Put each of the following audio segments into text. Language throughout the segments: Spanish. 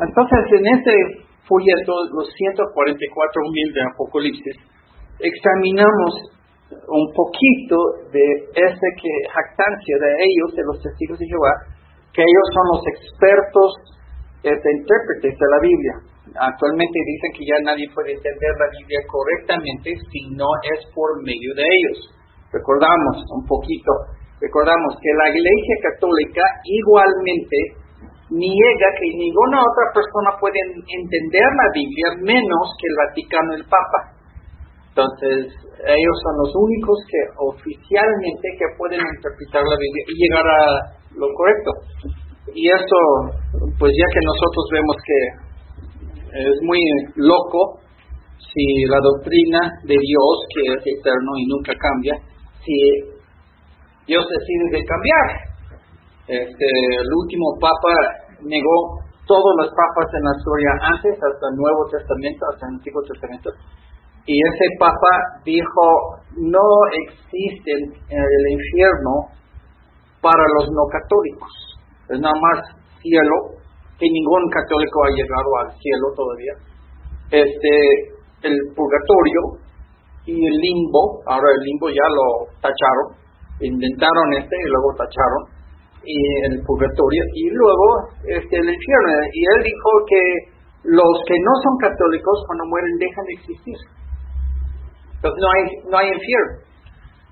entonces en este folleto, los 144 mil de Apocalipsis, examinamos un poquito de esa que jactancia de ellos, de los testigos de Jehová, que ellos son los expertos este, intérpretes de la Biblia. Actualmente dicen que ya nadie puede entender la Biblia correctamente si no es por medio de ellos. Recordamos un poquito, recordamos que la Iglesia Católica igualmente niega que ninguna otra persona puede entender la Biblia menos que el Vaticano y el Papa. Entonces, ellos son los únicos que oficialmente que pueden interpretar la Biblia y llegar a lo correcto. Y esto, pues ya que nosotros vemos que es muy loco si la doctrina de Dios, que es eterno y nunca cambia, si Dios decide de cambiar. Este, el último papa negó todos los papas en la historia antes, hasta el Nuevo Testamento, hasta el Antiguo Testamento. Y ese papa dijo, no existe el infierno para los no católicos. Es nada más cielo, que ningún católico ha llegado al cielo todavía. Este, el purgatorio y el limbo, ahora el limbo ya lo tacharon, inventaron este y luego tacharon, y el purgatorio, y luego este, el infierno. Y él dijo que los que no son católicos cuando mueren dejan de existir. Entonces no hay, no hay infierno.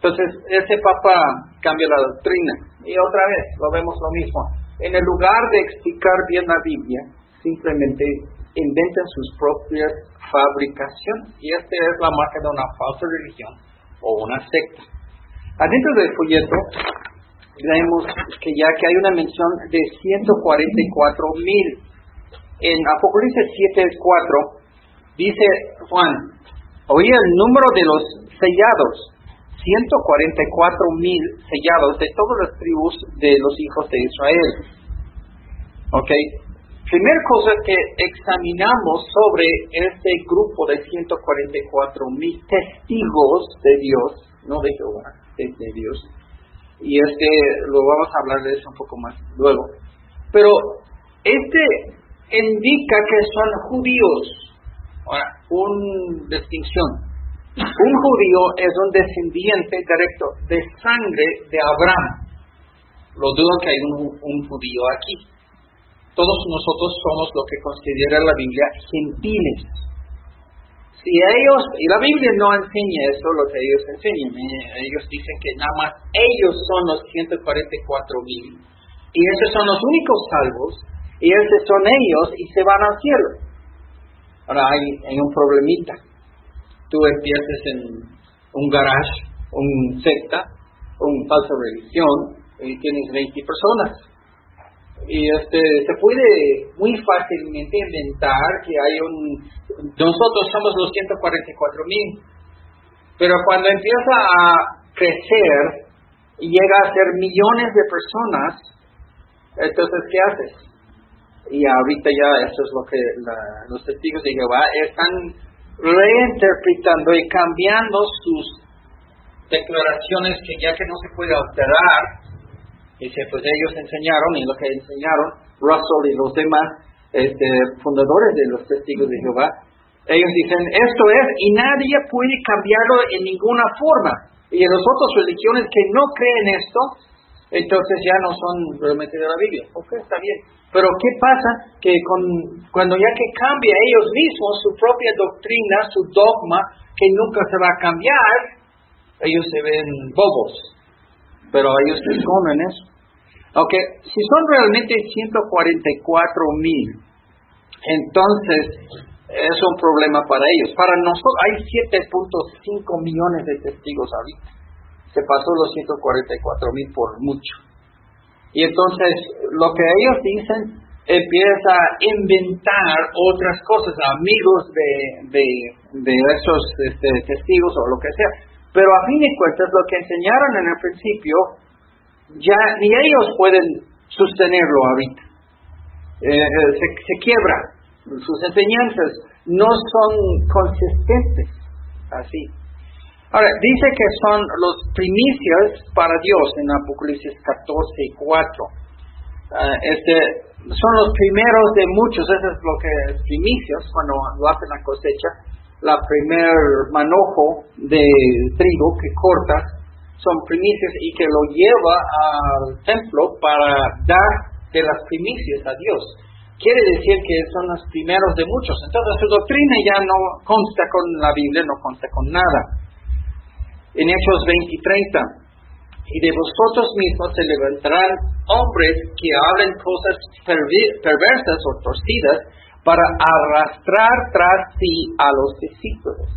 Entonces ese papa cambia la doctrina. Y otra vez lo vemos lo mismo. En el lugar de explicar bien la Biblia, simplemente inventan sus propias fabricaciones. Y esta es la marca de una falsa religión o una secta. Adentro del folleto vemos que ya que hay una mención de 144 mil. En Apocalipsis 7.4 dice Juan, oí el número de los sellados, 144 mil sellados de todas las tribus de los hijos de Israel. Ok, primera cosa que examinamos sobre este grupo de 144 mil testigos de Dios, no de Jehová, de Dios, y este lo vamos a hablar de eso un poco más luego. Pero este indica que son judíos. Ahora, una distinción. Un judío es un descendiente directo de sangre de Abraham. Lo dudo que hay un judío aquí. Todos nosotros somos lo que considera la Biblia gentiles. Si ellos, y la Biblia no enseña eso, lo que ellos enseñan, eh, ellos dicen que nada más ellos son los 144 mil, y esos son los únicos salvos, y esos son ellos, y se van al cielo. Ahora hay, un problemita. Tú empiezas en un garage, un secta, un falsa religión, y tienes 20 personas y este se puede muy fácilmente inventar que hay un nosotros somos los 144 mil pero cuando empieza a crecer y llega a ser millones de personas entonces qué haces y ahorita ya eso es lo que los testigos de Jehová están reinterpretando y cambiando sus declaraciones que ya que no se puede alterar Dice, pues ellos enseñaron, y lo que enseñaron, Russell y los demás este, fundadores de los testigos de Jehová, ellos dicen, esto es, y nadie puede cambiarlo en ninguna forma. Y en las otras religiones que no creen esto, entonces ya no son realmente de la Biblia. Ok, está bien. Pero ¿qué pasa? Que con, cuando ya que cambia ellos mismos su propia doctrina, su dogma, que nunca se va a cambiar, ellos se ven bobos. Pero ellos esconden eso. Ok, si son realmente 144 mil, entonces es un problema para ellos. Para nosotros hay 7.5 millones de testigos ahorita. Se pasó los 144 mil por mucho. Y entonces lo que ellos dicen empieza a inventar otras cosas, amigos de, de, de esos este, testigos o lo que sea. Pero a fin de cuentas lo que enseñaron en el principio ya ni ellos pueden sostenerlo ahorita. Eh, eh, se, quiebra. Sus enseñanzas no son consistentes. Así. Ahora, dice que son los primicias para Dios en Apocalipsis 14 y 4. ah, este, son los primeros de muchos, eso es lo que es primicios, cuando lo hacen la cosecha, la primer manojo de trigo que cortas, son primicias y que lo lleva al templo para dar de las primicias a Dios. Quiere decir que son los primeros de muchos. Entonces su doctrina ya no consta con la Biblia, no consta con nada. En Hechos 20 y 30, y de vosotros mismos se levantarán hombres que hablen cosas perversas o torcidas para arrastrar tras sí a los discípulos.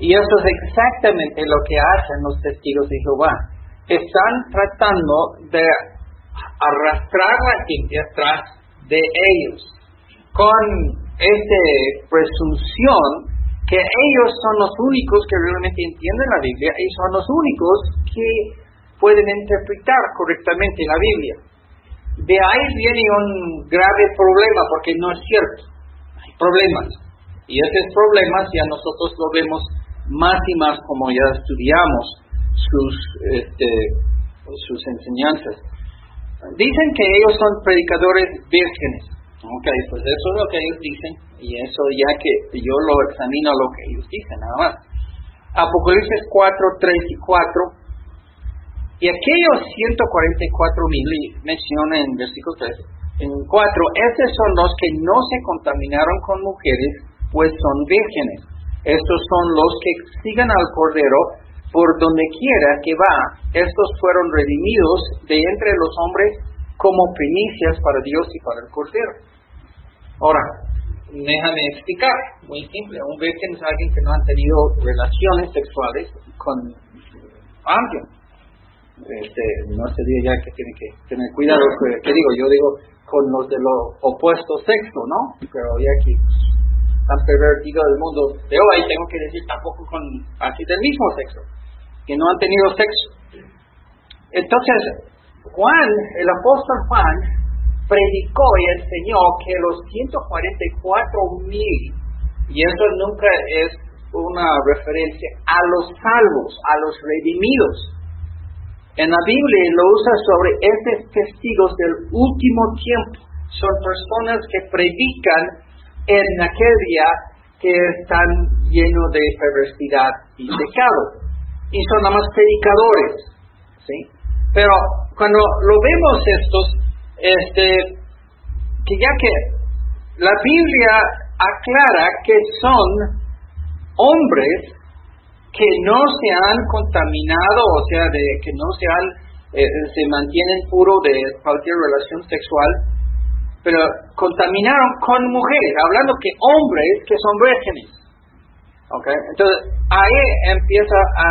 Y eso es exactamente lo que hacen los testigos de Jehová. Están tratando de arrastrar la gente atrás de ellos con esta presunción que ellos son los únicos que realmente entienden la Biblia y son los únicos que pueden interpretar correctamente la Biblia. De ahí viene un grave problema porque no es cierto. Hay problemas. Y esos problemas ya nosotros lo vemos más y más como ya estudiamos sus, este, sus enseñanzas. Dicen que ellos son predicadores vírgenes. Ok, pues eso es lo que ellos dicen y eso ya que yo lo examino lo que ellos dicen, nada más. Apocalipsis 4, 3 y 4. Y aquellos 144 mil, menciona en versículo 3, en 4, estos son los que no se contaminaron con mujeres, pues son vírgenes. Estos son los que sigan al Cordero por donde quiera que va. Estos fueron redimidos de entre los hombres como primicias para Dios y para el Cordero. Ahora, déjame explicar, muy simple. Un virgen es alguien que no ha tenido relaciones sexuales con alguien. Este, no sería ya que tiene que tener cuidado, que, digo, yo digo con los de lo opuesto sexo, ¿no? Pero ya que han pervertido el mundo de hoy, tengo que decir tampoco con así del mismo sexo, que no han tenido sexo. Entonces, Juan, el apóstol Juan, predicó y enseñó que los 144 mil, y eso nunca es una referencia a los salvos, a los redimidos. En la Biblia lo usa sobre estos testigos del último tiempo. Son personas que predican en aquel día que están llenos de perversidad y pecado. Y son nada predicadores. ¿sí? Pero cuando lo vemos estos, este, que ya que la Biblia aclara que son hombres que no se han contaminado, o sea, de que no se han, eh, se mantienen puro de cualquier relación sexual, pero contaminaron con mujeres, hablando que hombres que son vírgenes. Okay? Entonces, ahí empieza a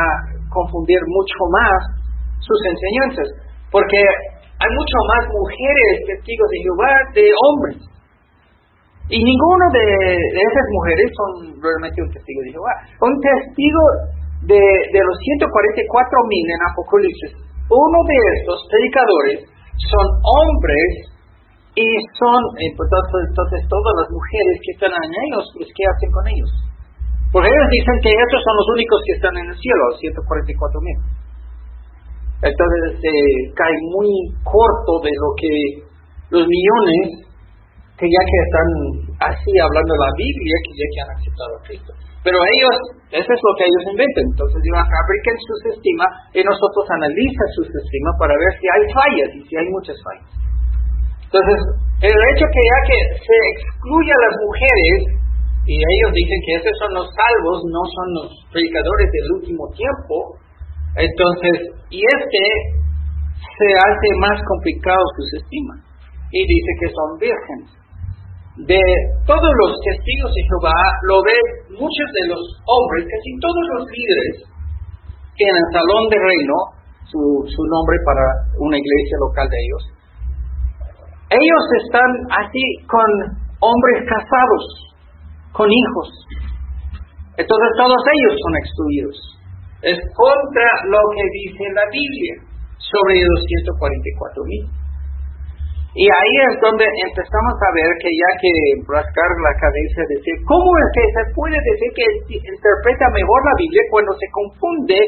confundir mucho más sus enseñanzas, porque hay mucho más mujeres testigos de Jehová de hombres. Y ninguno de, esas mujeres son realmente un testigo de Jehová. Un testigo de, de los 144 mil en Apocalipsis, uno de estos predicadores son hombres y son, entonces, entonces todas las mujeres que están en ellos, pues ¿qué hacen con ellos? Porque ellos dicen que estos son los únicos que están en el cielo, 144 mil. Entonces se cae muy corto de lo que los millones que ya que están así hablando la Biblia, que ya que han aceptado a Cristo. Pero ellos, eso es lo que ellos inventan. Entonces digan, fabriquen su sistema y nosotros analizan su sistema para ver si hay fallas y si hay muchas fallas. Entonces, el hecho que ya que se excluye a las mujeres, y ellos dicen que esos son los salvos, no son los predicadores del último tiempo, entonces, y este se hace más complicado su sistema. Y dice que son vírgenes. De todos los testigos de Jehová, lo ven muchos de los hombres, casi todos los líderes, que en el salón de reino, su, su nombre para una iglesia local de ellos, ellos están así con hombres casados, con hijos. Entonces todos ellos son excluidos. Es contra lo que dice la Biblia sobre los 144 mil. Y ahí es donde empezamos a ver que ya que rascar la cabeza, decir, ¿cómo es que se puede decir que interpreta mejor la Biblia cuando se confunde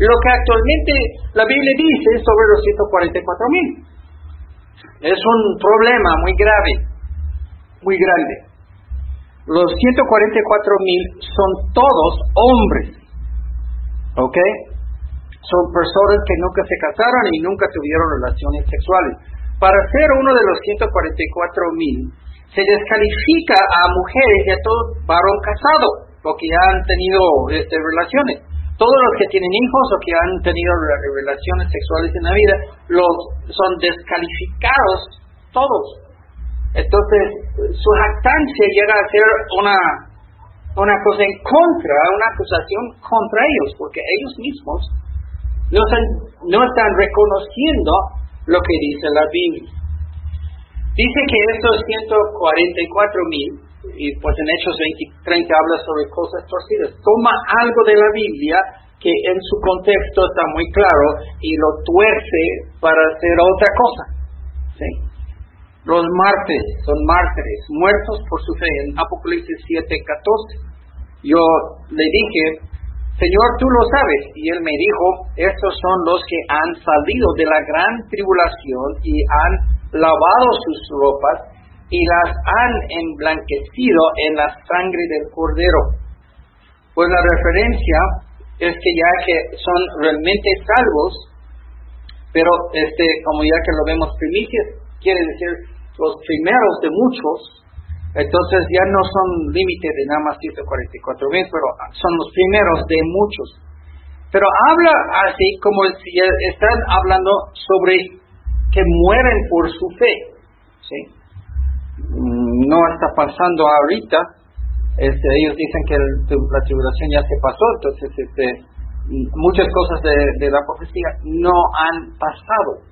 lo que actualmente la Biblia dice sobre los 144 mil? Es un problema muy grave, muy grande. Los 144 mil son todos hombres, ¿ok? Son personas que nunca se casaron y nunca tuvieron relaciones sexuales. Para ser uno de los 144 mil, se descalifica a mujeres y a todo varón casado, porque ya han tenido este, relaciones todos los que tienen hijos o que han tenido relaciones sexuales en la vida, los son descalificados todos. Entonces, su jactancia llega a ser una, una cosa en contra, una acusación contra ellos, porque ellos mismos no están reconociendo lo que dice la Biblia. Dice que estos 144 mil y pues en Hechos 20, 30 habla sobre cosas torcidas. Toma algo de la Biblia que en su contexto está muy claro y lo tuerce para hacer otra cosa. ¿sí? Los mártires son mártires, muertos por su fe. En Apocalipsis 7, 14, yo le dije, Señor, tú lo sabes. Y él me dijo, estos son los que han salido de la gran tribulación y han lavado sus ropas y las han emblanquecido en la sangre del cordero. Pues la referencia es que ya que son realmente salvos, pero este, como ya que lo vemos primicias, quiere decir los primeros de muchos, entonces ya no son límite de nada más 144 mil, pero son los primeros de muchos. Pero habla así como si están hablando sobre que mueren por su fe. ¿sí? no está pasando ahorita. Este, ellos dicen que la tribulación ya se pasó, entonces este, muchas cosas de, la profecía no han pasado.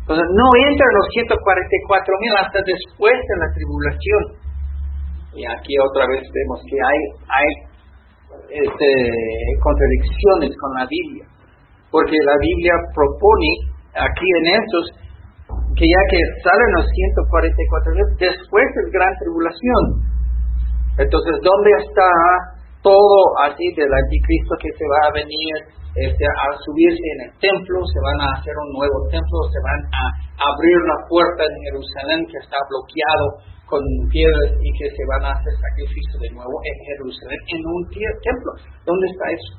Entonces no entran los 144 mil hasta después de la tribulación. Y aquí otra vez vemos que hay, hay este, contradicciones con la Biblia, porque la Biblia propone aquí en estos que ya que salen los 144 mil después de la gran tribulación. Entonces, ¿dónde está todo así del anticristo que se va a venir este, a subirse en el templo? Se van a hacer un nuevo templo, se van a abrir la puerta en Jerusalén que está bloqueado con piedras y que se van a hacer sacrificio de nuevo en Jerusalén, en un templo. ¿Dónde está eso?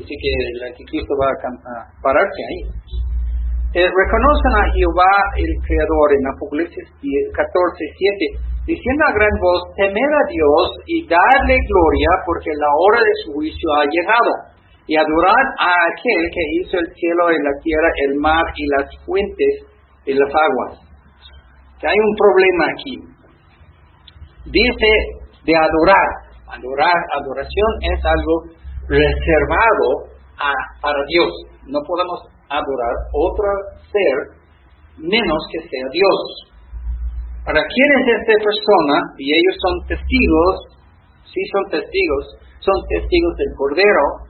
Dice que el anticristo va a pararse ahí. Eh, reconocen a Jehová el Creador en Apocalipsis 14, 7, diciendo a gran voz, temed a Dios y dadle gloria porque la hora de su juicio ha llegado, y adorad a aquel que hizo el cielo y la tierra, el mar y las fuentes y las aguas. Que hay un problema aquí. Dice de adorar. Adorar, adoración es algo reservado para Dios. No podemos adorar otro ser menos que sea Dios. ¿Para quién es esta persona? Y ellos son testigos, sí son testigos, son testigos del Cordero.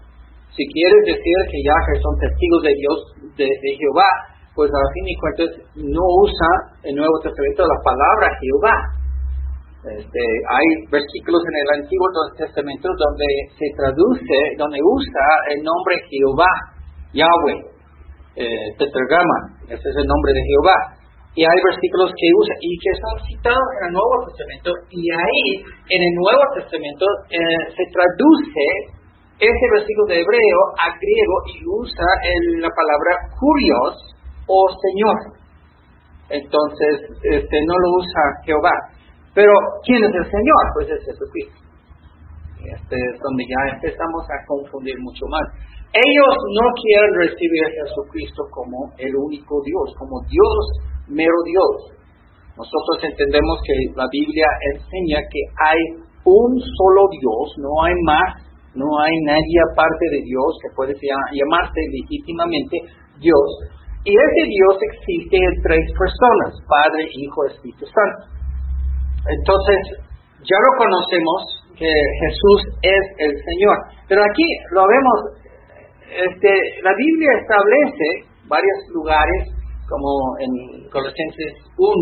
Si quieres decir que Yahweh son testigos de Dios, de, Jehová, pues a fin y cuentas no usa el Nuevo Testamento la palabra Jehová. Este, hay versículos en el Antiguo Testamento donde se traduce, donde usa el nombre Jehová, Yahweh eh, tetragrama, ese es el nombre de Jehová. Y hay versículos que usa y que son citados en el Nuevo Testamento y ahí en el Nuevo Testamento eh, se traduce ese versículo de hebreo a griego y usa la palabra curios o Señor. Entonces, este, no lo usa Jehová. Pero, ¿quién es el Señor? Pues es Jesucristo. Este es donde ya empezamos a confundir mucho más. Ellos no quieren recibir a Jesucristo como el único Dios, como Dios, mero Dios. Nosotros entendemos que la Biblia enseña que hay un solo Dios, no hay más, no hay nadie aparte de Dios que puede llamarse legítimamente Dios. Y ese Dios existe en tres personas, Padre, Hijo, Espíritu Santo. Entonces, ya lo conocemos que Jesús es el Señor. Pero aquí lo vemos este, la Biblia establece varios lugares, como en Colosenses 1,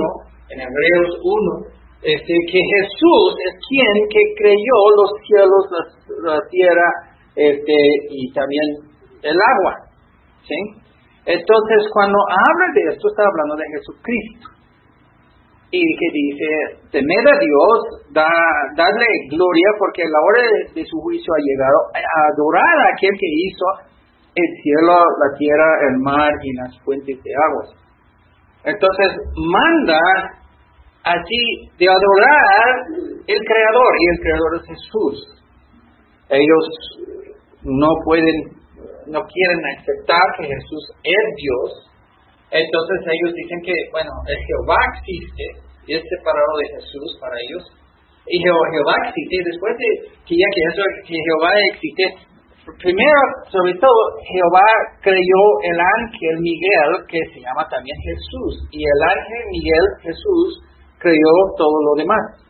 en Hebreos 1, este, que Jesús es quien que creyó los cielos, la, tierra este, y también el agua. Entonces, cuando habla de esto, está hablando de Jesucristo. y que dice, temed a Dios, da, darle gloria porque la hora de, su juicio ha llegado, a adorar a aquel que hizo el cielo, la tierra, el mar y las fuentes de aguas. Entonces manda así de adorar el Creador y el Creador es Jesús. Ellos no pueden, no quieren aceptar que Jesús es Dios entonces ellos dicen que, bueno, el Jehová existe y es separado de Jesús para ellos. Y Jehová existe, después de que ya que, eso, que Jehová existe, primero, sobre todo, Jehová creyó el ángel Miguel, que se llama también Jesús. Y el ángel Miguel, Jesús, creyó todo lo demás.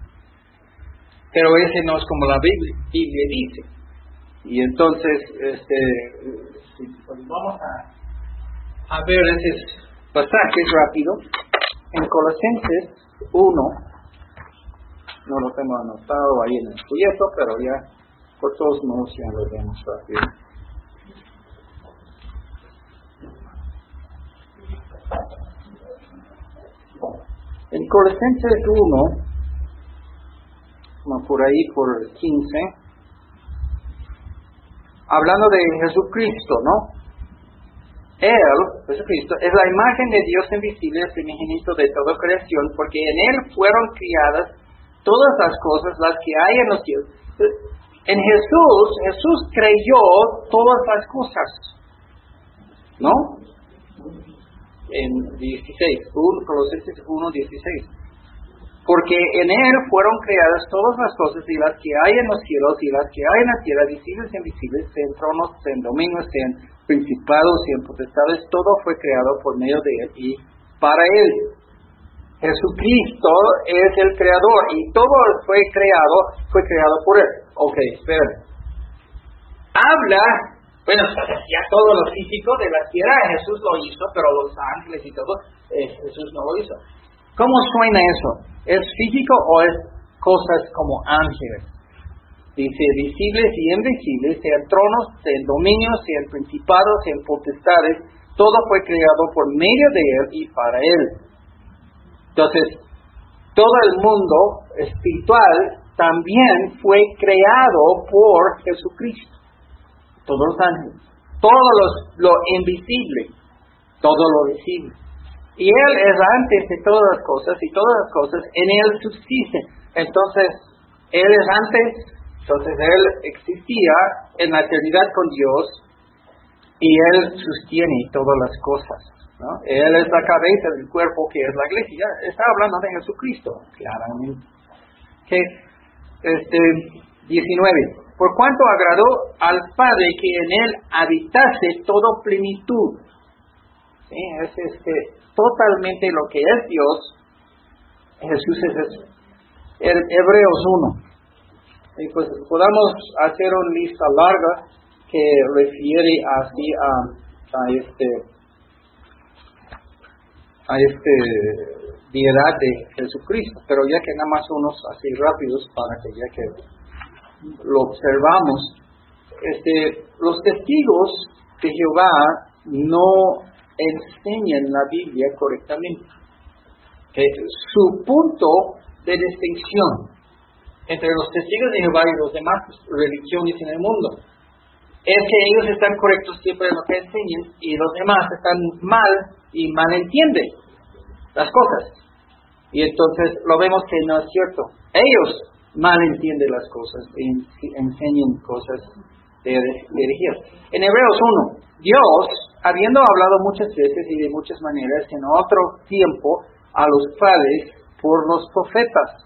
Pero ese no es como la Biblia, Biblia dice. Y entonces, este, pues vamos a, ver ese pasaje rápido. En Colosenses 1, no lo tengo anotado ahí en el folleto, pero ya por todos modos ya lo vemos rápido. En Colosenses 1, por ahí por 15, hablando de Jesucristo, ¿no? Él, Jesucristo, es la imagen de Dios invisible, el primogénito de toda creación, porque en Él fueron criadas todas las cosas, las que hay en los cielos. En Jesús, Jesús creyó todas las cosas. ¿No? En 16, 1, Colosenses 1, 16 porque en Él fueron creadas todas las cosas y las que hay en los cielos y las que hay en la tierra, visibles e invisibles, sean tronos, sean dominios, sean principados, sean potestades, todo fue creado por medio de Él y para Él. Jesucristo es el creador y todo fue creado, fue creado por Él. Ok, esperen. Habla, bueno, ya todo lo físico de la tierra Jesús lo hizo, pero los ángeles y todo, eh, Jesús no lo hizo. ¿Cómo suena eso? ¿Es físico o es cosas como ángeles? Dice, visibles y invisibles, sean tronos, sean dominios, sean principados, sean potestades, todo fue creado por medio de Él y para Él. Entonces, todo el mundo espiritual también fue creado por Jesucristo. Todos los ángeles, todo lo invisible, todo lo visible. Y Él es antes de todas las cosas y todas las cosas en Él subsisten. Entonces, Él es antes, entonces Él existía en la eternidad con Dios y Él sostiene todas las cosas. ¿no? Él es la cabeza del cuerpo que es la iglesia. Está hablando de Jesucristo, claramente. Este, 19. Por cuanto agradó al Padre que en Él habitase toda plenitud. Es este, totalmente lo que es Dios, Jesús es eso. El Hebreos 1. Y pues podamos hacer una lista larga que refiere así a, a este a este diedad de Jesucristo, pero ya que nada más unos así rápidos para que ya que lo observamos, este, los testigos de Jehová no enseñan la Biblia correctamente. Que su punto de distinción entre los testigos de Jehová y los demás religiones en el mundo es que ellos están correctos siempre en lo que enseñan y los demás están mal y malentienden las cosas. Y entonces lo vemos que no es cierto. Ellos malentienden las cosas y enseñan cosas de, de En Hebreos 1, Dios habiendo hablado muchas veces y de muchas maneras en otro tiempo a los padres por los profetas.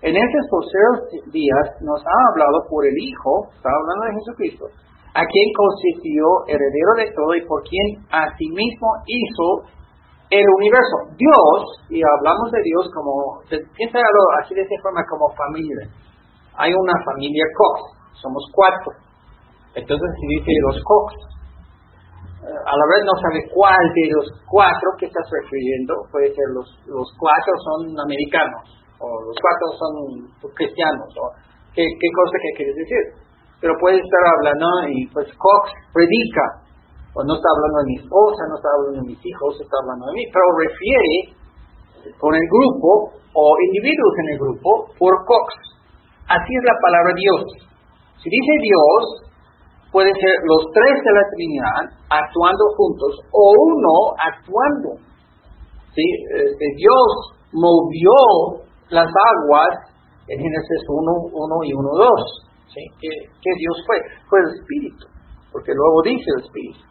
En estos postreros días nos ha hablado por el Hijo, está hablando de Jesucristo, a quien constituyó heredero de todo y por quien asimismo hizo el universo. Dios, y hablamos de Dios como, piénsalo así de esta forma, como familia. Hay una familia Cox, somos cuatro. Entonces se dice los Cox, a la vez no sabe cuál de los cuatro que estás refiriendo, puede ser los, los cuatro son americanos, o los cuatro son cristianos, o qué cosa que quieres decir. Pero puede estar hablando y pues Cox predica, o no está hablando de mi esposa, no está hablando de mis hijos, está hablando de mí, pero refiere con el grupo o individuos en el grupo por Cox. Así es la palabra Dios. Si dice Dios, puede ser los tres de la Trinidad actuando juntos o uno actuando. ¿Sí? Este, Dios movió las aguas en Génesis 1, 1 y 1, 2. ¿Sí? ¿Qué, ¿Qué Dios fue? Fue el Espíritu, porque luego dice el Espíritu.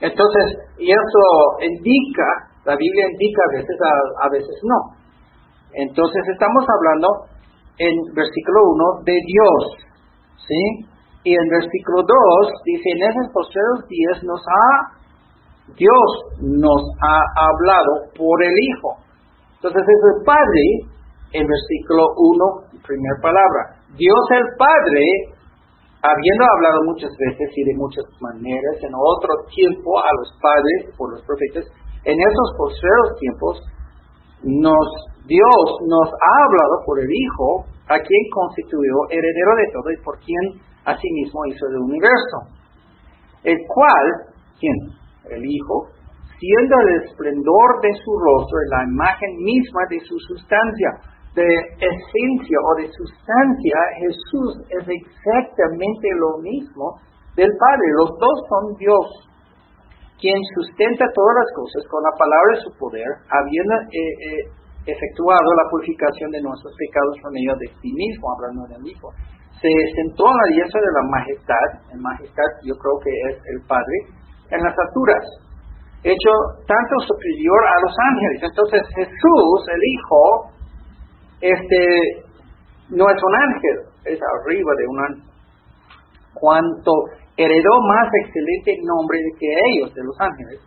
Entonces, y eso indica, la Biblia indica a veces, a, veces no. Entonces estamos hablando en versículo 1 de Dios, ¿sí? Y en versículo 2 dice, en esos postreros días nos ha, Dios nos ha hablado por el Hijo. Entonces es el Padre, en versículo 1, primera palabra. Dios el Padre habiendo hablado muchas veces y de muchas maneras en otro tiempo a los padres por los profetas, en esos postreros tiempos Dios nos ha hablado por el Hijo, a quien constituyó heredero de todo y por quien asimismo hizo el universo, el cual, ¿quién? El Hijo, siendo el esplendor de su rostro la imagen misma de su sustancia, de esencia o de sustancia, Jesús es exactamente lo mismo del Padre. Los dos son Dios, quien sustenta todas las cosas con la palabra de su poder, habiendo eh, eh, efectuado la purificación de nuestros pecados por medio de sí mismo, hablando del Hijo. Se sentó a la diestra de la majestad, en majestad yo creo que es el Padre, en las alturas, hecho tanto superior a los ángeles. Entonces Jesús, el Hijo, este no es un ángel, es arriba de un ángel. Cuanto heredó más excelente nombre que ellos, de los ángeles,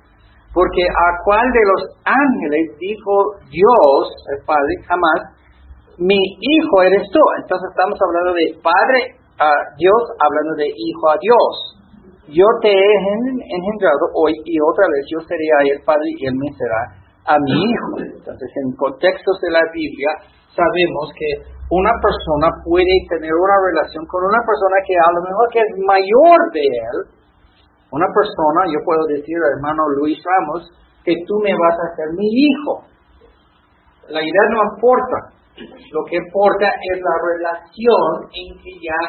porque a cuál de los ángeles dijo Dios, el Padre, jamás, mi hijo eres tú. Entonces estamos hablando de Padre a Dios, hablando de hijo a Dios. Yo te he engendrado hoy y otra vez yo seré a el Padre y él me será a mi hijo. Entonces en contextos de la Biblia, sabemos que una persona puede tener una relación con una persona que a lo mejor que es mayor de él. Una persona, yo puedo decir hermano Luis Ramos, que tú me vas a ser mi hijo. La idea no importa. Lo que importa es la relación en que ya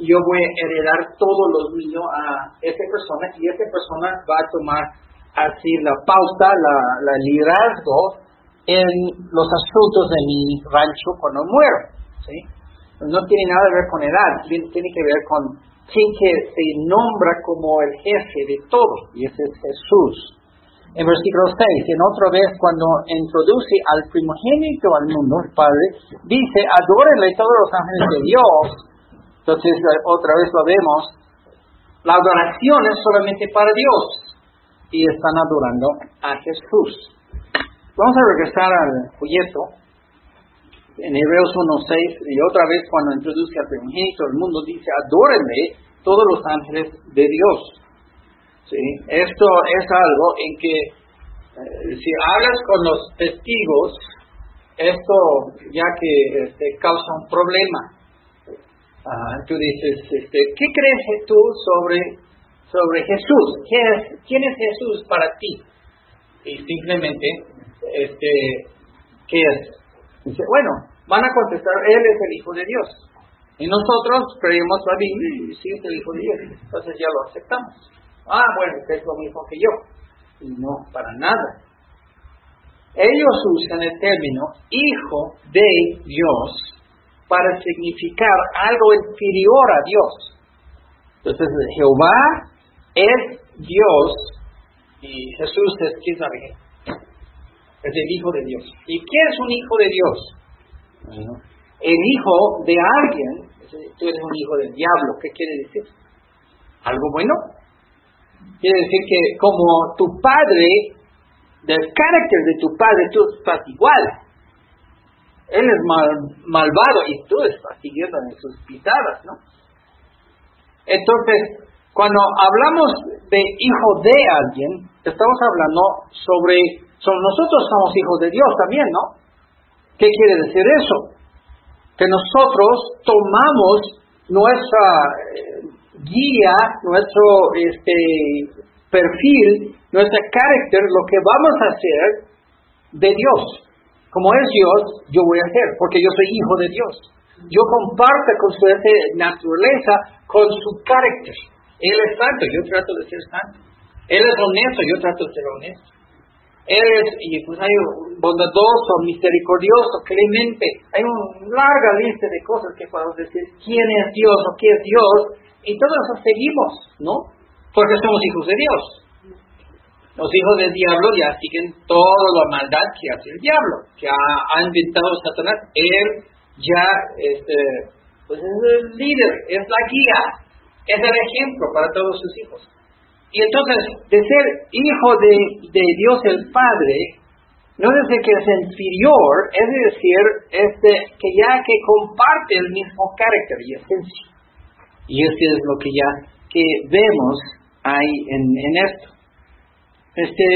yo voy a heredar todos los niños a esa persona y esa persona va a tomar así la pauta, la liderazgo en los asuntos de mi rancho cuando muero. ¿sí? No tiene nada que ver con edad, tiene que ver con quien que se nombra como el jefe de todo, y ese es Jesús. En versículo 6, en otra vez cuando introduce al primogénito al mundo, el Padre, dice, adórenle todos los ángeles de Dios. Entonces, otra vez lo vemos, la adoración es solamente para Dios, y están adorando a Jesús. Vamos a regresar al folleto, en Hebreos 1.6, y otra vez cuando introduce al primogénito del mundo, dice, adórenle todos los ángeles de Dios. ¿Sí? Esto es algo en que eh, si hablas con los testigos, esto ya que este, causa un problema. Ah, tú dices, este, ¿qué crees tú sobre, sobre Jesús? ¿Quién es Jesús para ti? Y simplemente este, ¿qué es? Dice, bueno, van a contestar, Él es el Hijo de Dios. Y nosotros creemos la Biblia y sí es el Hijo de Dios. Entonces ya lo aceptamos. Ah, bueno, que es lo mismo que yo. Y no, para nada. Ellos usan el término Hijo de Dios para significar algo inferior a Dios. Entonces Jehová es Dios y Jesús es quien es el Hijo de Dios. ¿Y qué es un Hijo de Dios? el hijo de alguien, tú eres un hijo del diablo, ¿qué quiere decir? ¿Algo bueno? Quiere decir que como tu padre, del carácter de tu padre, tú estás igual. Él es malvado y tú estás siguiendo en sus pisadas, ¿no? Entonces, cuando hablamos de hijo de alguien, estamos hablando sobre nosotros somos hijos de Dios también, ¿no? ¿Qué quiere decir eso? Que nosotros tomamos nuestra eh, guía, nuestro este, perfil, nuestro carácter, lo que vamos a hacer de Dios. como es Dios, yo voy a hacer, porque yo soy hijo de Dios. Yo comparto con su naturaleza, con su carácter. Él es santo, yo trato de ser santo. Él es honesto, yo trato de ser honesto. Él es, y pues hay bondadoso, misericordioso, clemente. Hay una larga lista de cosas que podemos decir quién es Dios o qué es Dios, y todos eso seguimos, ¿no? Porque somos hijos de Dios. Los hijos del diablo ya siguen toda la maldad que hace el diablo, que ha, inventado Satanás. Él ya este, pues es el líder, es la guía, es el ejemplo para todos sus hijos. Y entonces, de ser hijo de, de Dios el Padre, no es de que es inferior, es decir, este, que ya que comparte el mismo carácter y esencia. Y eso es lo que ya que vemos ahí en, en esto este,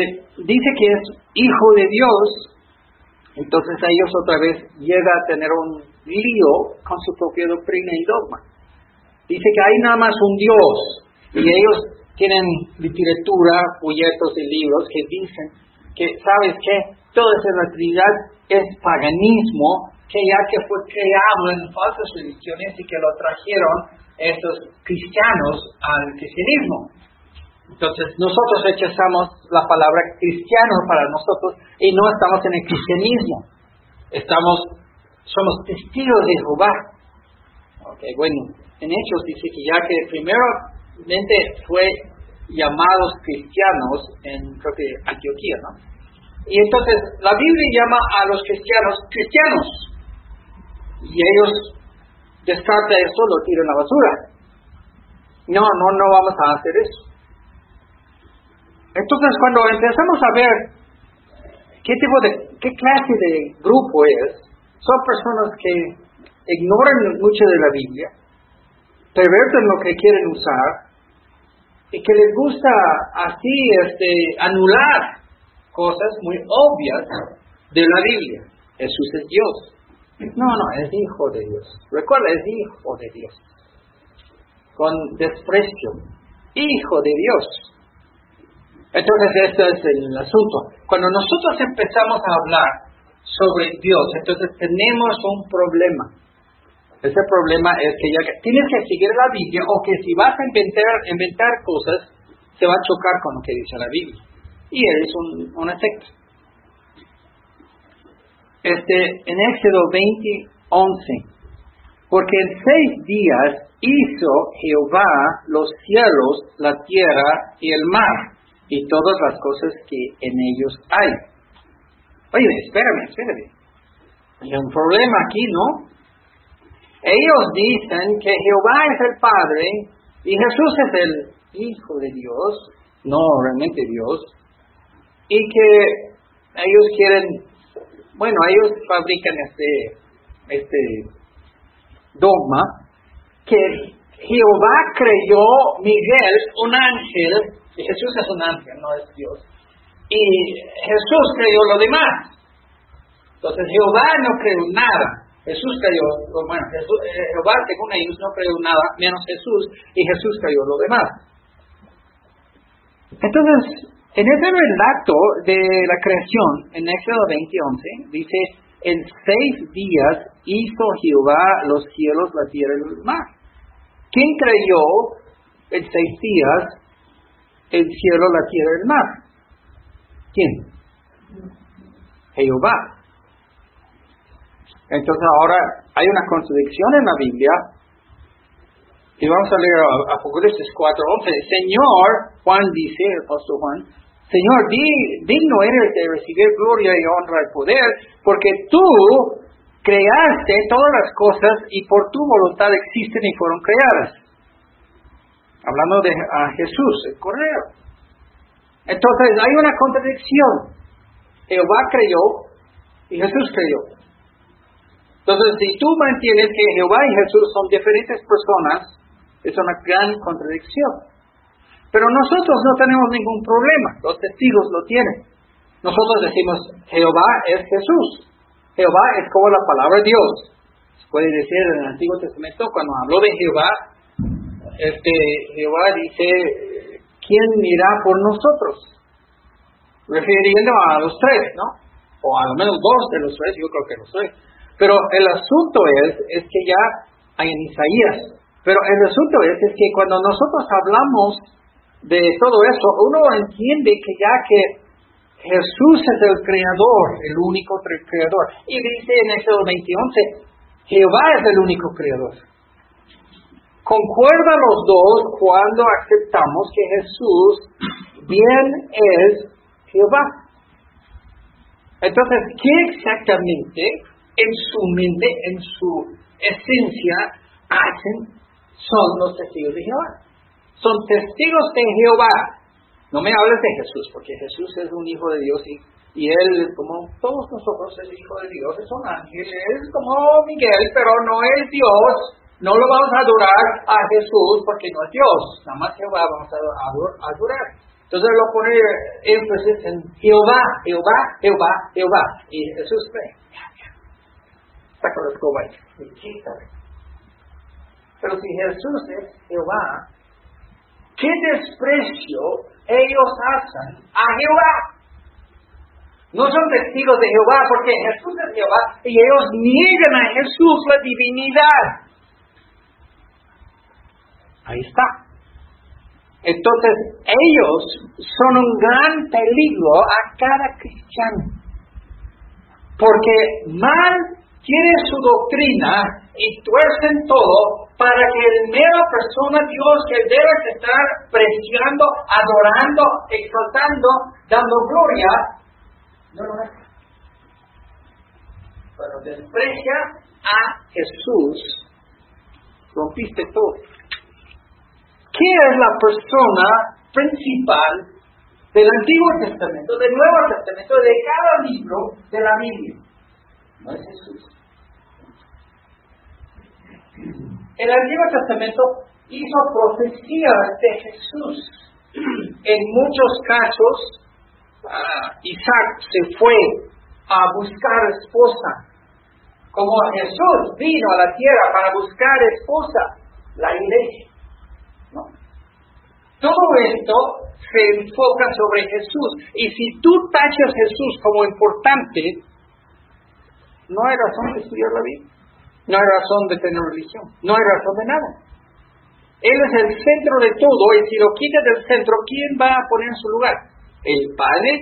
dice que es hijo de Dios, entonces a ellos otra vez llega a tener un lío con su propia doctrina y dogma. Dice que hay nada más un Dios y ellos tienen literatura, folletos y libros que dicen que, ¿sabes qué? Toda esa Trinidad es paganismo, que ya que fue creado en falsas religiones y que lo trajeron estos cristianos al cristianismo. Entonces nosotros rechazamos la palabra cristiano para nosotros y no estamos en el cristianismo. Estamos, somos testigos de Jehová. Okay, bueno, en Hechos dice que ya que fue llamados cristianos en creo que Antioquía, ¿no? Y entonces la Biblia llama a los cristianos cristianos y ellos descartan eso, lo tiran a la basura. No, no, no vamos a hacer eso. Entonces, cuando empezamos a ver qué tipo de, qué clase de grupo es, son personas que ignoran mucho de la Biblia, perverten lo que quieren usar y que les gusta así este, anular cosas muy obvias de la Biblia. Jesús es Dios. No, no, es hijo de Dios. Recuerda, es hijo de Dios. Con desprecio. Hijo de Dios. Entonces, este es el asunto. Cuando nosotros empezamos a hablar sobre Dios, entonces tenemos un problema. Ese problema es que ya tienes que seguir la Biblia o que si vas a inventar, inventar cosas, se va a chocar con lo que dice la Biblia. Y es un, un efecto. Este, en Éxodo 20, 11. Porque en seis días hizo Jehová los cielos, la tierra y el mar y todas las cosas que en ellos hay. Oye, espérame, espérame. Hay un problema aquí, ¿no? Ellos dicen que Jehová es el Padre y Jesús es el Hijo de Dios, no realmente Dios, y que ellos quieren, bueno, ellos fabrican este, este dogma que Jehová creyó Miguel, un ángel, Jesús es un ángel, no es Dios. Y Jesús creyó lo demás. Entonces Jehová no creyó nada. Jesús creyó, bueno, eh, Jehová según ellos no creyó nada, menos Jesús, y Jesús creyó lo demás. Entonces, en ese relato de la creación, en Éxodo 20:11, dice, en seis días hizo Jehová los cielos, la tierra y el mar. ¿Quién creyó en seis días el cielo, la tierra y el mar. ¿Quién? Jehová. Entonces ahora hay una contradicción en la Biblia. Y vamos a leer Apocalipsis 4.11. Señor, Juan dice, el apóstol Juan, Señor, digno eres de recibir gloria y honra y poder, porque tú creaste todas las cosas y por tu voluntad existen y fueron creadas hablando de Jesús, el correo. Entonces hay una contradicción. Jehová creyó y Jesús creyó. Entonces, si tú mantienes que Jehová y Jesús son diferentes personas, es una gran contradicción. Pero nosotros no tenemos ningún problema, los testigos lo tienen. Nosotros decimos, Jehová es Jesús. Jehová es como la palabra de Dios. Se puede decir en el Antiguo Testamento, cuando habló de Jehová, este, Jehová dice, ¿quién irá por nosotros? Refiriendo a los tres, ¿no? o a lo menos dos de los tres, yo creo que lo soy. Pero el asunto es, es que ya hay en Isaías. Pero el asunto es, es que cuando nosotros hablamos de todo eso, uno entiende que ya que Jesús es el creador, el único creador. Y dice en Éxodo 20:11, Jehová es el único creador. Concuerda los dos cuando aceptamos que Jesús bien es Jehová. Entonces, ¿qué exactamente en su mente, en su esencia, hacen? Son los testigos de Jehová. Son testigos de Jehová. No me hables de Jesús, porque Jesús es un hijo de Dios y y él, como todos nosotros, es hijo de Dios, es un ángel, es como Miguel, pero no es Dios. No lo vamos a adorar a Jesús porque no es Dios. Nada más Jehová vamos a adorar. Entonces lo pone énfasis en Jehová, Jehová, Jehová, Jehová. Y Jesús ve. Saca la escoba y Pero si Jesús es Jehová, ¿qué desprecio ellos hacen a Jehová? No son testigos de Jehová porque Jesús es Jehová y ellos niegan a Jesús la divinidad. Ahí está. Entonces ellos son un gran peligro a cada cristiano. Porque mal tiene su doctrina y tuercen todo para que el mero persona Dios que debe estar preciando, adorando, exaltando, dando gloria, no lo hace. Cuando desprecia a Jesús, rompiste todo. ¿Qué es la persona principal del Antiguo Testamento, del Nuevo Testamento, de cada libro de la Biblia? No es Jesús. El Antiguo Testamento hizo profecías de Jesús. En muchos casos, Ah, Isaac se fue a buscar esposa, como Jesús vino a la tierra para buscar esposa, la iglesia. Todo esto se enfoca sobre Jesús. Y si tú tachas Jesús como importante, no hay razón de estudiar la Biblia. No hay razón de tener religión. No hay razón de nada. Él es el centro de todo y si lo quitas del centro, ¿quién va a poner en su lugar? el Padre,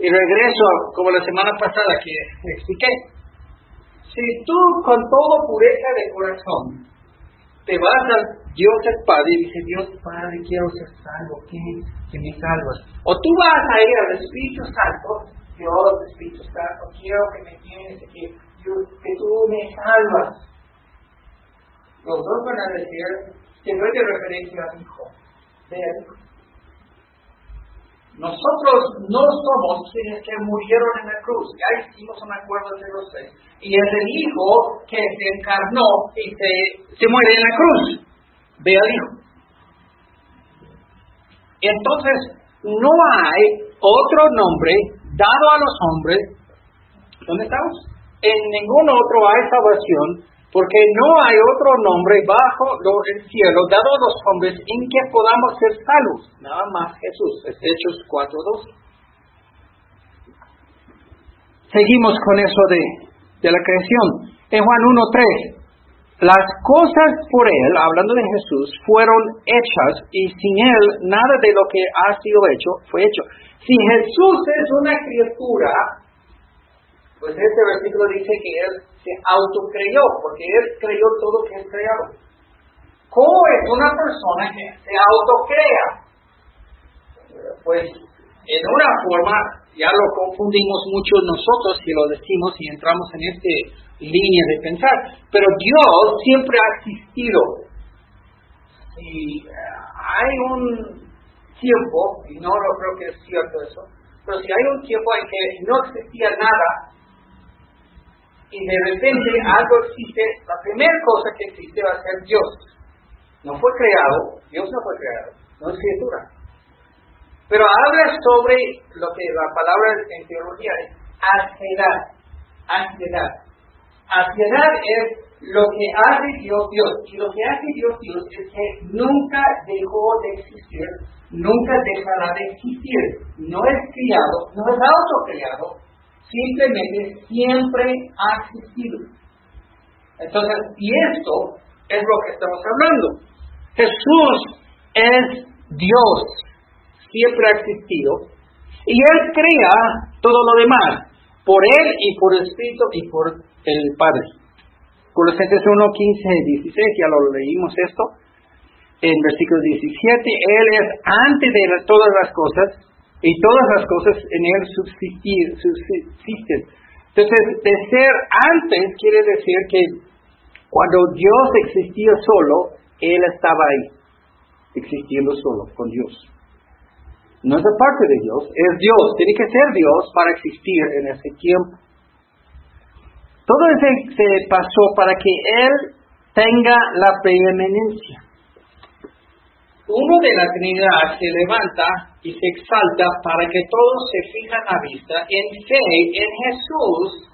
y regreso como la semana pasada que expliqué. Si tú con toda pureza de corazón te vas al Dios el Padre y dices, Dios Padre, quiero ser salvo, que me salvas. O tú vas a ir al Espíritu Santo, Dios Espíritu Santo, quiero que me tienes, que, que tú me salvas. Los dos van a decir, te doy de referencia a Hijo, de Hijo. Nosotros no somos quienes que murieron en la cruz, ya hicimos un acuerdo entre los tres. Y es el Hijo que se encarnó y se, se muere en la cruz. Ve al. Entonces, no hay otro nombre dado a los hombres. ¿Dónde estamos? En ningún otro hay salvación porque no hay otro nombre bajo el cielo dado a los hombres en que podamos ser salvos. Nada más Jesús. Es Hechos 4.2. Seguimos con eso de, de la creación. En Juan 1.3. Las cosas por Él, hablando de Jesús, fueron hechas y sin Él nada de lo que ha sido hecho fue hecho. Si Jesús es una criatura, pues este versículo dice que Él se autocreyó, porque él creyó todo lo que es creado. ¿Cómo es una persona que se autocrea? Pues en una forma ya lo confundimos mucho nosotros si lo decimos y entramos en esta línea de pensar. Pero Dios siempre ha existido. Si hay un tiempo, y no lo creo que es cierto eso, pero si hay un tiempo en que no existía nada, y de repente algo existe, la primera cosa que existe va a ser Dios. No fue creado, Dios no fue creado, no es criatura. Pero habla sobre lo que la palabra en teología es ansiedad, ansiedad. Ansiedad es lo que hace Dios Dios. Y lo que hace Dios Dios es que nunca dejó de existir, nunca dejará de existir. No es criado, no es autocriado, simplemente siempre ha existido. Entonces, y esto es lo que estamos hablando. Jesús es Dios, siempre ha existido, y Él crea todo lo demás, por Él y por el Espíritu y por el Padre. Colosenses 1, 15, 16, ya lo leímos esto, en versículo 17, Él es antes de todas las cosas, y todas las cosas en Él subsisten. Entonces, de ser antes quiere decir que cuando Dios existía solo, Él estaba ahí, existiendo solo, con Dios. No es parte de Dios, es Dios, tiene que ser Dios para existir en ese tiempo. Todo eso se pasó para que Él tenga la preeminencia uno de la Trinidad se levanta y se exalta para que todos se fijan a vista en fe en Jesús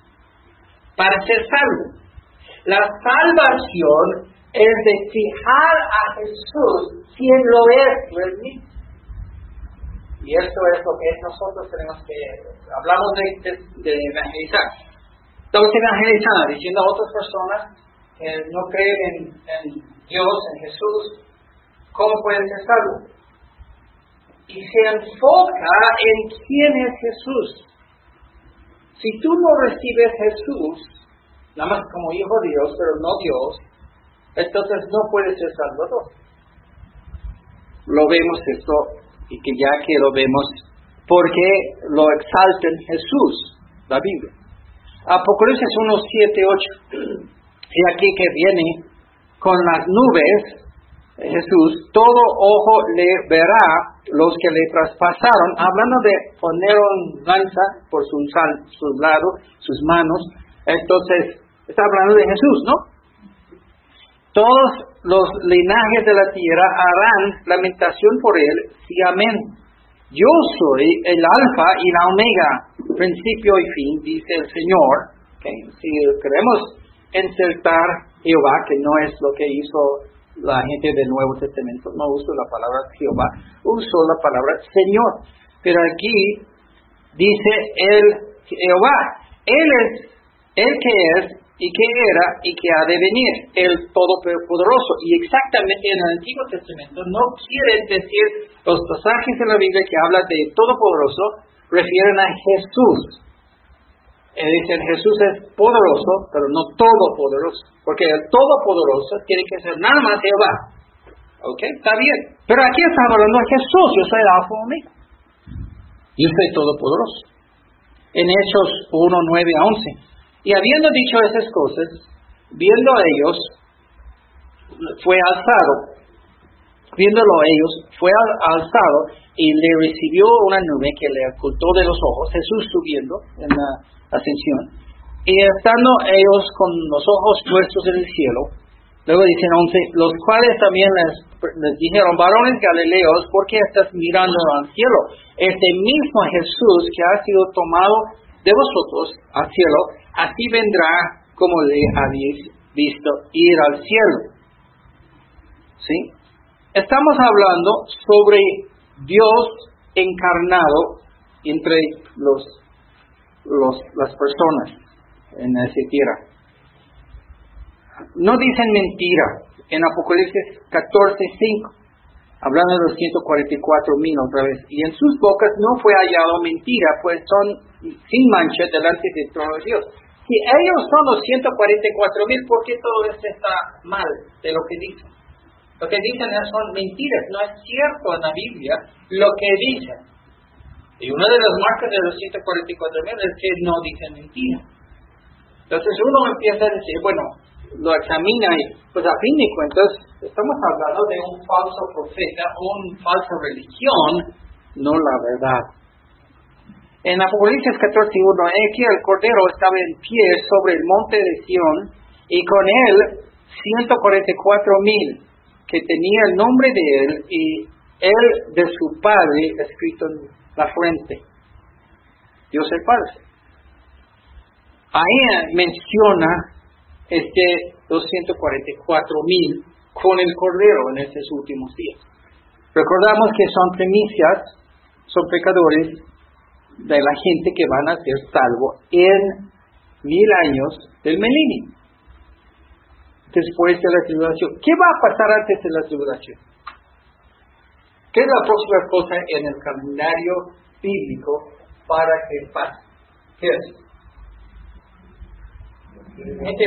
para ser salvos. La salvación es de fijar a Jesús quien lo es realmente. Y esto es lo que nosotros tenemos que, hablamos de, de, evangelizar. Estamos evangelizando, diciendo a otras personas que no creen en Dios, en Jesús, ¿Cómo pueden ser salvos? Y se enfoca en quién es Jesús. Si tú no recibes Jesús, nada más como hijo de Dios, pero no Dios, entonces no puedes ser salvador. Lo vemos esto, y que ya que lo vemos, porque lo exalta en Jesús, la Biblia. Apocalipsis 1, 7, 8. Y aquí que viene con las nubes Jesús, todo ojo le verá los que le traspasaron, hablando de poner lanza por sus, sus lados, sus manos. Entonces, está hablando de Jesús, ¿no? Todos los linajes de la tierra harán lamentación por él, sí, amén. Yo soy el alfa y la omega, principio y fin, dice el Señor. Si queremos insertar Jehová, que no es lo que hizo la gente del Nuevo Testamento no usa la palabra Jehová, usó la palabra Señor. Pero aquí dice el Jehová, Él es el que es y que era y que ha de venir, el Todopoderoso. Y exactamente en el Antiguo Testamento no quiere decir los pasajes de la Biblia que habla de Todopoderoso, refieren a Jesús. Eh, dicen Jesús es poderoso, pero no todopoderoso. Porque el todopoderoso tiene que ser nada más Jehová. ¿Ok? Está bien. Pero aquí está hablando de Jesús. Yo soy el alfa y Yo soy todopoderoso. En Hechos 1, 9 a 11. Y habiendo dicho esas cosas, viendo a ellos, fue alzado. Viéndolo a ellos, fue alzado y le recibió una nube que le ocultó de los ojos. Jesús subiendo en la ascensión, y estando ellos con los ojos puestos en el cielo, luego dicen once, los cuales también les, les dijeron, varones galileos, ¿por qué estás mirando al cielo? Este mismo Jesús que ha sido tomado de vosotros al cielo, así vendrá como le habéis visto ir al cielo. ¿Sí? Estamos hablando sobre Dios encarnado entre los las personas en esa tierra. No dicen mentira. En Apocalipsis 14:5, hablando de los 144 mil otra vez, y en sus bocas no fue hallado mentira, pues son sin mancha delante de todos Dios. Si ellos son los 144 mil, ¿por qué todo esto está mal de lo que dicen? Lo que dicen son mentiras, no es cierto en la Biblia lo que dicen. Y una de las marcas de los 144 mil es que no dicen mentira. Entonces uno empieza a decir, bueno, lo examina y pues a fin de cuentas estamos hablando de un falso profeta una falsa religión, no la verdad. En Apocalipsis 14.1, aquí el Cordero estaba en pie sobre el monte de Sión y con él 144 mil que tenía el nombre de él y él de su padre escrito en la fuente. Dios el Padre. Ahí menciona este 244 mil con el Cordero en estos últimos días. Recordamos que son primicias, son pecadores, de la gente que van a ser salvo en mil años del milenio. Después de la tribulación. ¿Qué va a pasar antes de la tribulación? ¿Qué es la próxima cosa en el calendario bíblico para que pase? ¿Qué es? Gente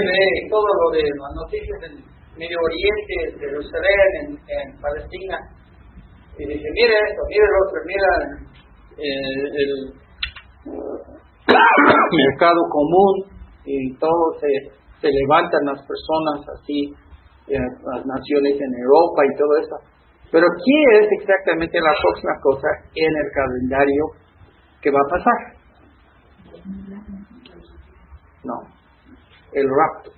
todo lo de las noticias del Medio Oriente, de Jerusalén, en, Palestina, y dice, mire esto, mire lo otro, mira el mercado común y todo se, se levantan las personas así, eh, las naciones en Europa y todo eso. Pero ¿qué es exactamente la próxima cosa en el calendario que va a pasar? No, el rapto.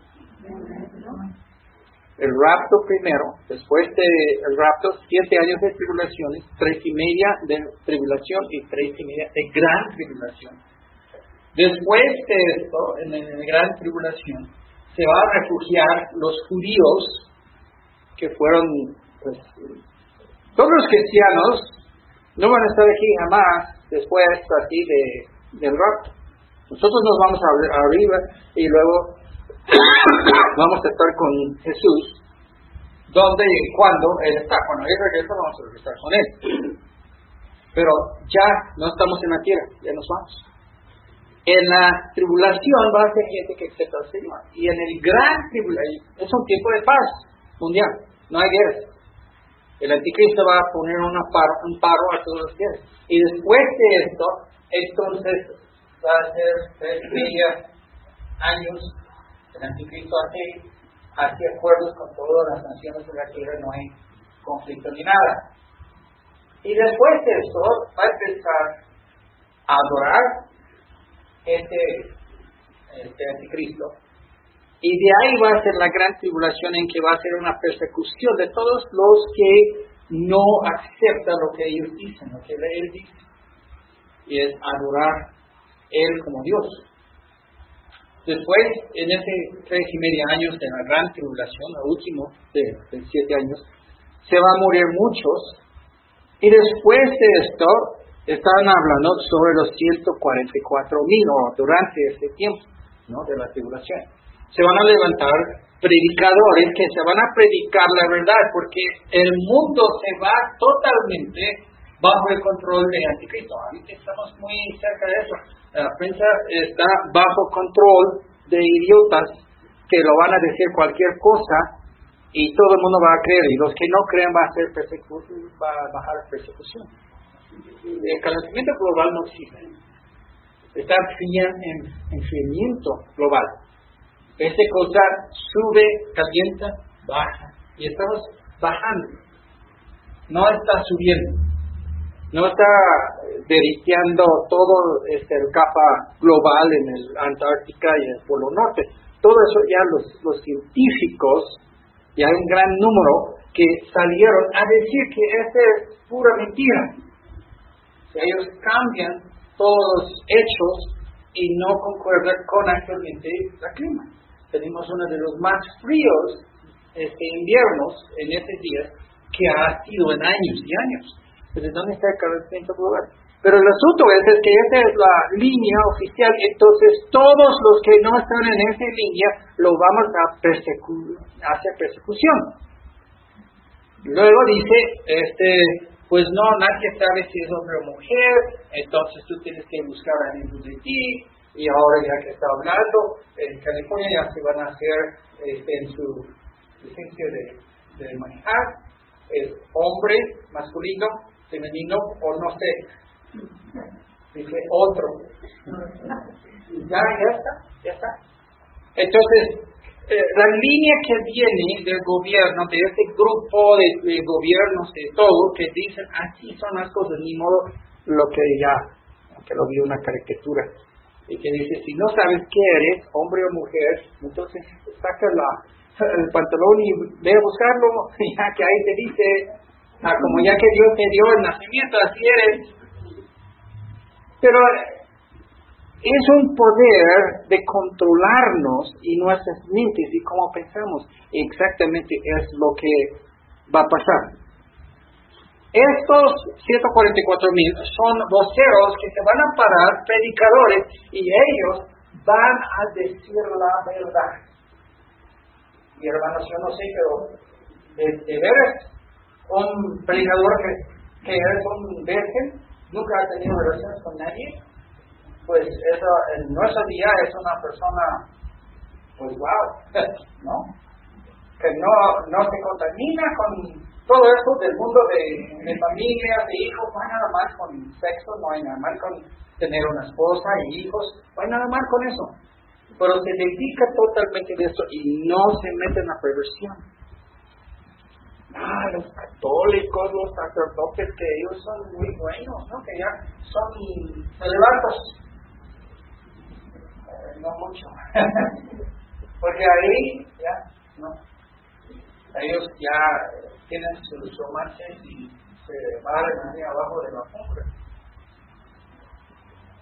El rapto primero, después del rapto, siete años de tribulaciones, tres y media de tribulación y tres y media de gran tribulación. Después de esto, en la gran tribulación, se van a refugiar los judíos que fueron, pues, todos los cristianos no van a estar aquí jamás después así de, del rapto. Nosotros nos vamos a arriba y luego vamos a estar con Jesús, donde y cuando Él está. Cuando Él regresa, vamos a regresar con Él. Pero ya no estamos en la tierra, ya nos vamos. En la tribulación va a ser gente que acepta al Señor. Y en el gran tribulación, es un tiempo de paz mundial, no hay guerra. El anticristo va a poner una paro, un paro a todos los guerras. Y después de esto, entonces va a ser tres años el anticristo hace, acuerdos con todas las naciones de la tierra, no hay conflicto ni nada. Y después de eso va a empezar a adorar este, este anticristo. Y de ahí va a ser la gran tribulación en que va a ser una persecución de todos los que no aceptan lo que ellos dicen, lo que él dice. Y es adorar él como Dios. Después, en ese tres y medio años de la gran tribulación, el último de, siete años, se van a morir muchos. Y después de esto, están hablando sobre los 144 mil, durante ese tiempo, ¿no? De la tribulación. Se van a levantar predicadores que se van a predicar la verdad, porque el mundo se va totalmente bajo el control de Anticristo. Ahorita estamos muy cerca de eso la prensa está bajo control de idiotas que lo van a decir cualquier cosa y todo el mundo va a creer y los que no creen va a ser va a bajar persecución. El calentamiento global no existe. Está en enfriamiento global. Esta cosa sube, calienta, baja y estamos bajando. No está subiendo no está derritiendo todo este, el capa global en el Antártica y el Polo Norte. Todo eso ya los, los científicos, ya un gran número que salieron a decir que esa es pura mentira. ellos cambian todos los hechos y no concuerdan con actualmente el clima. Tenemos uno de los más fríos este, inviernos en estos días que ha sido en años y años. ¿De dónde está el global? Pero el asunto es, que esa es la línea oficial, entonces todos los que no están en esa línea lo vamos a persecuir, hacer persecución. Luego dice, este, pues no, nadie sabe si es hombre o mujer, entonces tú tienes que buscar a alguien de ti, y ahora ya que está hablando, en California ya se van a hacer este, en su licencia de, de manejar, es hombre masculino, femenino o no sé. Dice otro. Ya, ya está, ya está. Entonces, eh, la línea que viene del gobierno, de este grupo de, gobiernos, de todo, que dicen así son las cosas, ni modo lo que ya, que lo vi una caricatura, y que dice, si no sabes qué eres, hombre o mujer, entonces saca la, el pantalón y ve a buscarlo, ya que ahí te dice Ah, como ya que Dios te dio el nacimiento, así eres. Pero es un poder de controlarnos y nuestras mentes y cómo pensamos. Exactamente es lo que va a pasar. Estos 144 mil son voceros que se van a parar, predicadores, y ellos van a decir la verdad. Y hermanos, yo no sé, pero de, de veras, un predicador que, es un virgen, nunca ha tenido relaciones con nadie, pues eso en nuestro día es una persona, pues wow, ¿no? Que no, no se contamina con todo esto del mundo de, de familia, de hijos, no hay nada más con sexo, no hay nada más con tener una esposa y hijos, no hay nada más con eso. Pero se dedica totalmente de eso y no se mete en la perversión. Ah, los católicos, los sacerdotes, que ellos son muy buenos, ¿no? Que ya son elevados. Eh, no mucho. Porque ahí, ya, no. Ellos ya tienen sus romances y se van ahí abajo de la cumbre.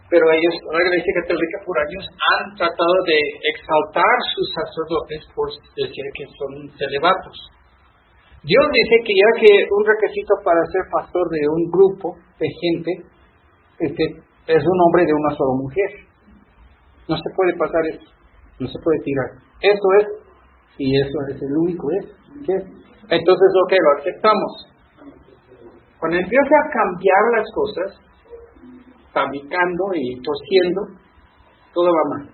Pero ellos, la Iglesia Católica por años han tratado de exaltar sus sacerdotes por decir que son celibatos. Dios dice que ya que un requisito para ser pastor de un grupo de gente este, es un hombre de una sola mujer. No se puede pasar eso, no se puede tirar. Eso es, y eso es el único es, ¿qué es? Entonces, ok, lo aceptamos. Cuando empieza a cambiar las cosas, fabricando y tosiendo, todo va mal.